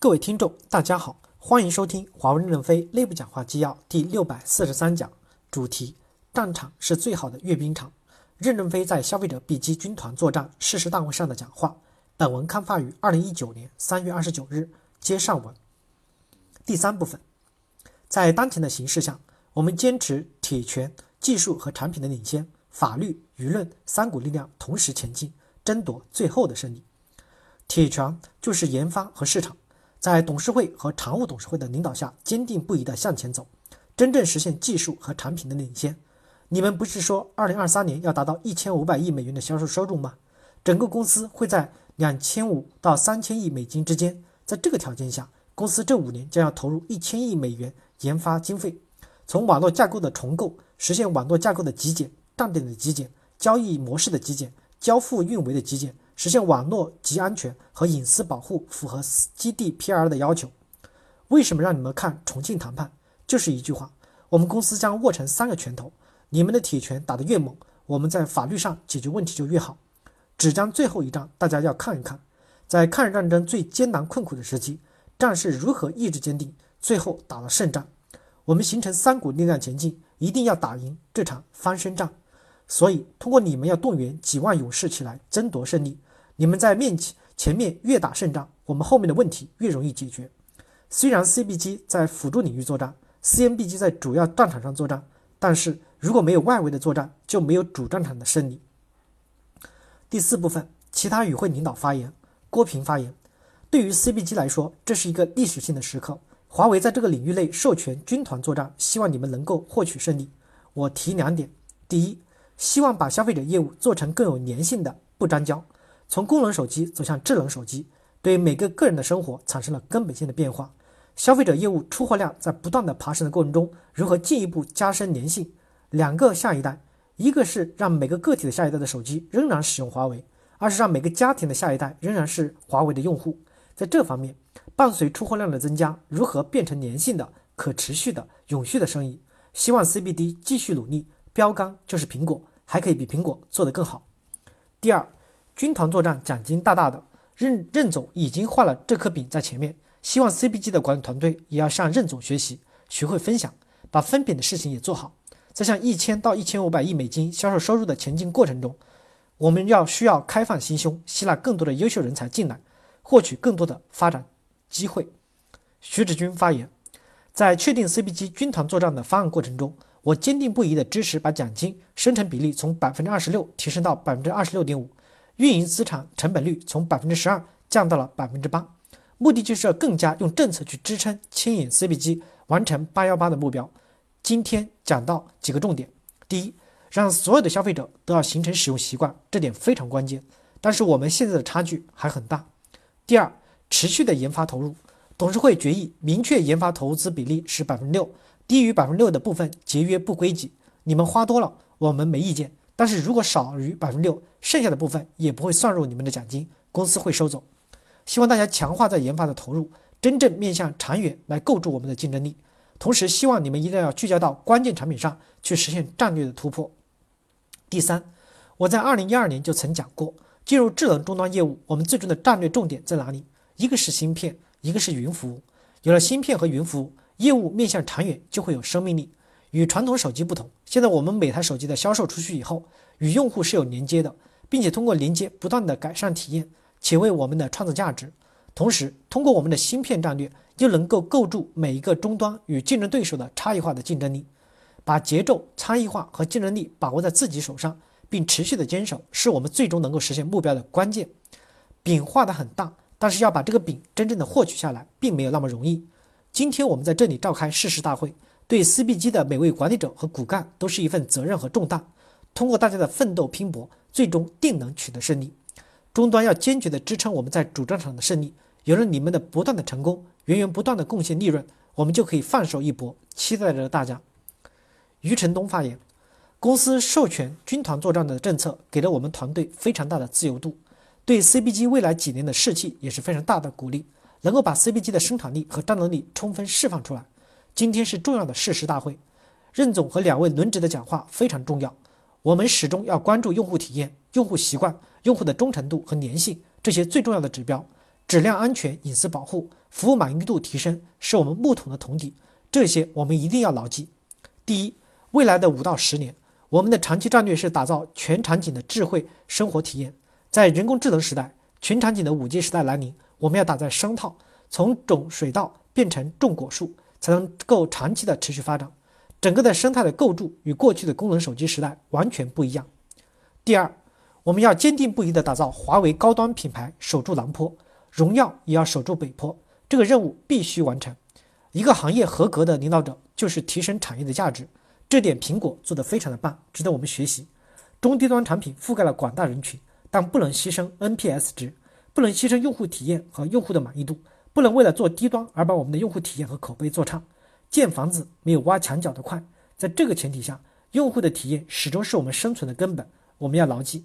各位听众，大家好，欢迎收听华为任正非内部讲话纪要第六百四十三讲，主题：战场是最好的阅兵场。任正非在消费者 B 机军团作战誓师大会上的讲话。本文刊发于二零一九年三月二十九日。接上文。第三部分，在当前的形势下，我们坚持铁拳、技术和产品的领先，法律、舆论三股力量同时前进，争夺最后的胜利。铁拳就是研发和市场。在董事会和常务董事会的领导下，坚定不移地向前走，真正实现技术和产品的领先。你们不是说二零二三年要达到一千五百亿美元的销售收入吗？整个公司会在两千五到三千亿美金之间。在这个条件下，公司这五年将要投入一千亿美元研发经费，从网络架构的重构，实现网络架构的极简、站点的极简、交易模式的极简、交付运维的极简。实现网络及安全和隐私保护符合 GDPR 的要求。为什么让你们看重庆谈判？就是一句话：我们公司将握成三个拳头。你们的铁拳打得越猛，我们在法律上解决问题就越好。只将最后一仗，大家要看一看，在抗日战争最艰难困苦的时期，战士如何意志坚定，最后打了胜仗。我们形成三股力量前进，一定要打赢这场翻身仗。所以，通过你们要动员几万勇士起来争夺胜利。你们在面前前面越打胜仗，我们后面的问题越容易解决。虽然 CB 机在辅助领域作战，CMB 机在主要战场上作战，但是如果没有外围的作战，就没有主战场的胜利。第四部分，其他与会领导发言。郭平发言：对于 CB 机来说，这是一个历史性的时刻。华为在这个领域内授权军团作战，希望你们能够获取胜利。我提两点：第一，希望把消费者业务做成更有粘性的，不粘胶。从功能手机走向智能手机，对每个个人的生活产生了根本性的变化。消费者业务出货量在不断的爬升的过程中，如何进一步加深粘性？两个下一代，一个是让每个个体的下一代的手机仍然使用华为，二是让每个家庭的下一代仍然是华为的用户。在这方面，伴随出货量的增加，如何变成粘性的、可持续的、永续的生意？希望 CBD 继续努力，标杆就是苹果，还可以比苹果做得更好。第二。军团作战奖金大大的，任任总已经画了这颗饼在前面，希望 CBG 的管理团队也要向任总学习，学会分享，把分饼的事情也做好。在向一千到一千五百亿美金销售收入的前进过程中，我们要需要开放心胸，吸纳更多的优秀人才进来，获取更多的发展机会。徐志军发言，在确定 CBG 军团作战的方案过程中，我坚定不移地支持把奖金生成比例从百分之二十六提升到百分之二十六点五。运营资产成本率从百分之十二降到了百分之八，目的就是要更加用政策去支撑牵引 CB 机完成八幺八的目标。今天讲到几个重点：第一，让所有的消费者都要形成使用习惯，这点非常关键。但是我们现在的差距还很大。第二，持续的研发投入，董事会决议明确研发投资比例是百分之六，低于百分之六的部分节约不归己。你们花多了，我们没意见。但是如果少于百分之六，剩下的部分也不会算入你们的奖金，公司会收走。希望大家强化在研发的投入，真正面向长远来构筑我们的竞争力。同时，希望你们一定要聚焦到关键产品上去实现战略的突破。第三，我在二零一二年就曾讲过，进入智能终端业务，我们最终的战略重点在哪里？一个是芯片，一个是云服务。有了芯片和云服务，业务面向长远就会有生命力。与传统手机不同，现在我们每台手机的销售出去以后，与用户是有连接的，并且通过连接不断的改善体验，且为我们的创造价值。同时，通过我们的芯片战略，又能够构筑每一个终端与竞争对手的差异化的竞争力。把节奏、差异化和竞争力把握在自己手上，并持续的坚守，是我们最终能够实现目标的关键。饼画得很大，但是要把这个饼真正的获取下来，并没有那么容易。今天我们在这里召开誓师大会。对 CB 机的每位管理者和骨干都是一份责任和重担。通过大家的奋斗拼搏，最终定能取得胜利。终端要坚决地支撑我们在主战场的胜利。有了你们的不断的成功，源源不断的贡献利润，我们就可以放手一搏。期待着大家。余承东发言：公司授权军团作战的政策给了我们团队非常大的自由度，对 CB 机未来几年的士气也是非常大的鼓励，能够把 CB 机的生产力和战斗力充分释放出来。今天是重要的誓师大会，任总和两位轮值的讲话非常重要。我们始终要关注用户体验、用户习惯、用户的忠诚度和粘性这些最重要的指标。质量安全、隐私保护、服务满意度提升是我们木桶的桶底，这些我们一定要牢记。第一，未来的五到十年，我们的长期战略是打造全场景的智慧生活体验。在人工智能时代，全场景的五 G 时代来临，我们要打在生套，从种水稻变成种果树，才能够长期的持续发展。整个的生态的构筑与过去的功能手机时代完全不一样。第二，我们要坚定不移地打造华为高端品牌，守住南坡，荣耀也要守住北坡，这个任务必须完成。一个行业合格的领导者就是提升产业的价值，这点苹果做得非常的棒，值得我们学习。中低端产品覆盖了广大人群，但不能牺牲 NPS 值，不能牺牲用户体验和用户的满意度，不能为了做低端而把我们的用户体验和口碑做差。建房子没有挖墙脚的快，在这个前提下，用户的体验始终是我们生存的根本，我们要牢记。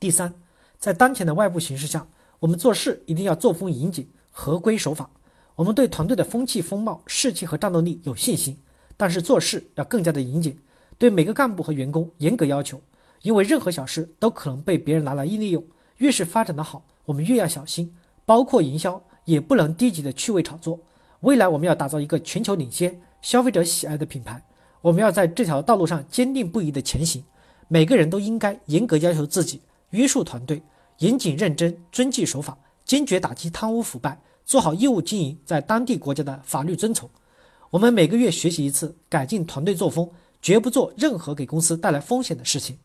第三，在当前的外部形势下，我们做事一定要作风严谨、合规守法。我们对团队的风气、风貌、士气和战斗力有信心，但是做事要更加的严谨，对每个干部和员工严格要求，因为任何小事都可能被别人拿来利用。越是发展的好，我们越要小心，包括营销也不能低级的趣味炒作。未来我们要打造一个全球领先、消费者喜爱的品牌，我们要在这条道路上坚定不移地前行。每个人都应该严格要求自己，约束团队，严谨认真，遵纪守法，坚决打击贪污腐败，做好业务经营在当地国家的法律遵从。我们每个月学习一次，改进团队作风，绝不做任何给公司带来风险的事情。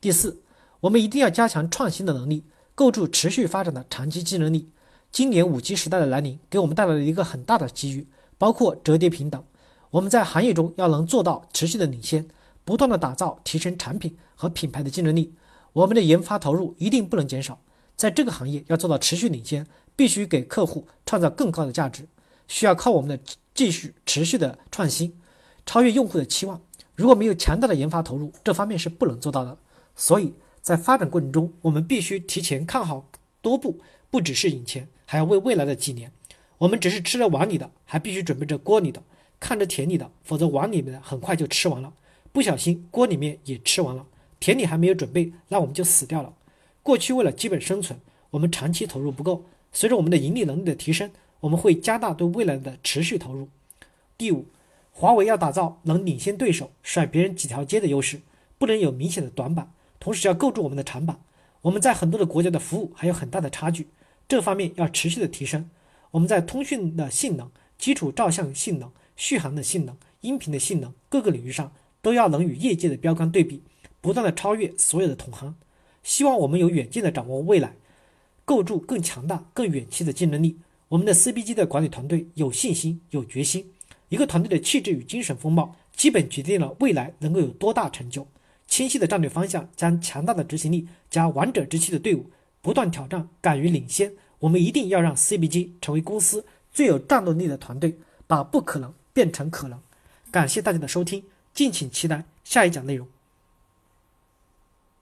第四，我们一定要加强创新的能力，构筑持续发展的长期竞争力。今年五 G 时代的来临，给我们带来了一个很大的机遇，包括折叠屏等。我们在行业中要能做到持续的领先，不断的打造、提升产品和品牌的竞争力。我们的研发投入一定不能减少。在这个行业要做到持续领先，必须给客户创造更高的价值，需要靠我们的继续持续的创新，超越用户的期望。如果没有强大的研发投入，这方面是不能做到的。所以在发展过程中，我们必须提前看好多步，不只是眼前。还要为未来的几年，我们只是吃了碗里的，还必须准备着锅里的，看着田里的，否则碗里面的很快就吃完了，不小心锅里面也吃完了，田里还没有准备，那我们就死掉了。过去为了基本生存，我们长期投入不够，随着我们的盈利能力的提升，我们会加大对未来的持续投入。第五，华为要打造能领先对手、甩别人几条街的优势，不能有明显的短板，同时要构筑我们的长板。我们在很多的国家的服务还有很大的差距。这方面要持续的提升，我们在通讯的性能、基础照相性能、续航的性能、音频的性能各个领域上都要能与业界的标杆对比，不断的超越所有的同行。希望我们有远见的掌握未来，构筑更强大、更远期的竞争力。我们的 CBG 的管理团队有信心、有决心。一个团队的气质与精神风貌，基本决定了未来能够有多大成就。清晰的战略方向，将强大的执行力加王者之气的队伍。不断挑战，敢于领先。我们一定要让 CBG 成为公司最有战斗力的团队，把不可能变成可能。感谢大家的收听，敬请期待下一讲内容。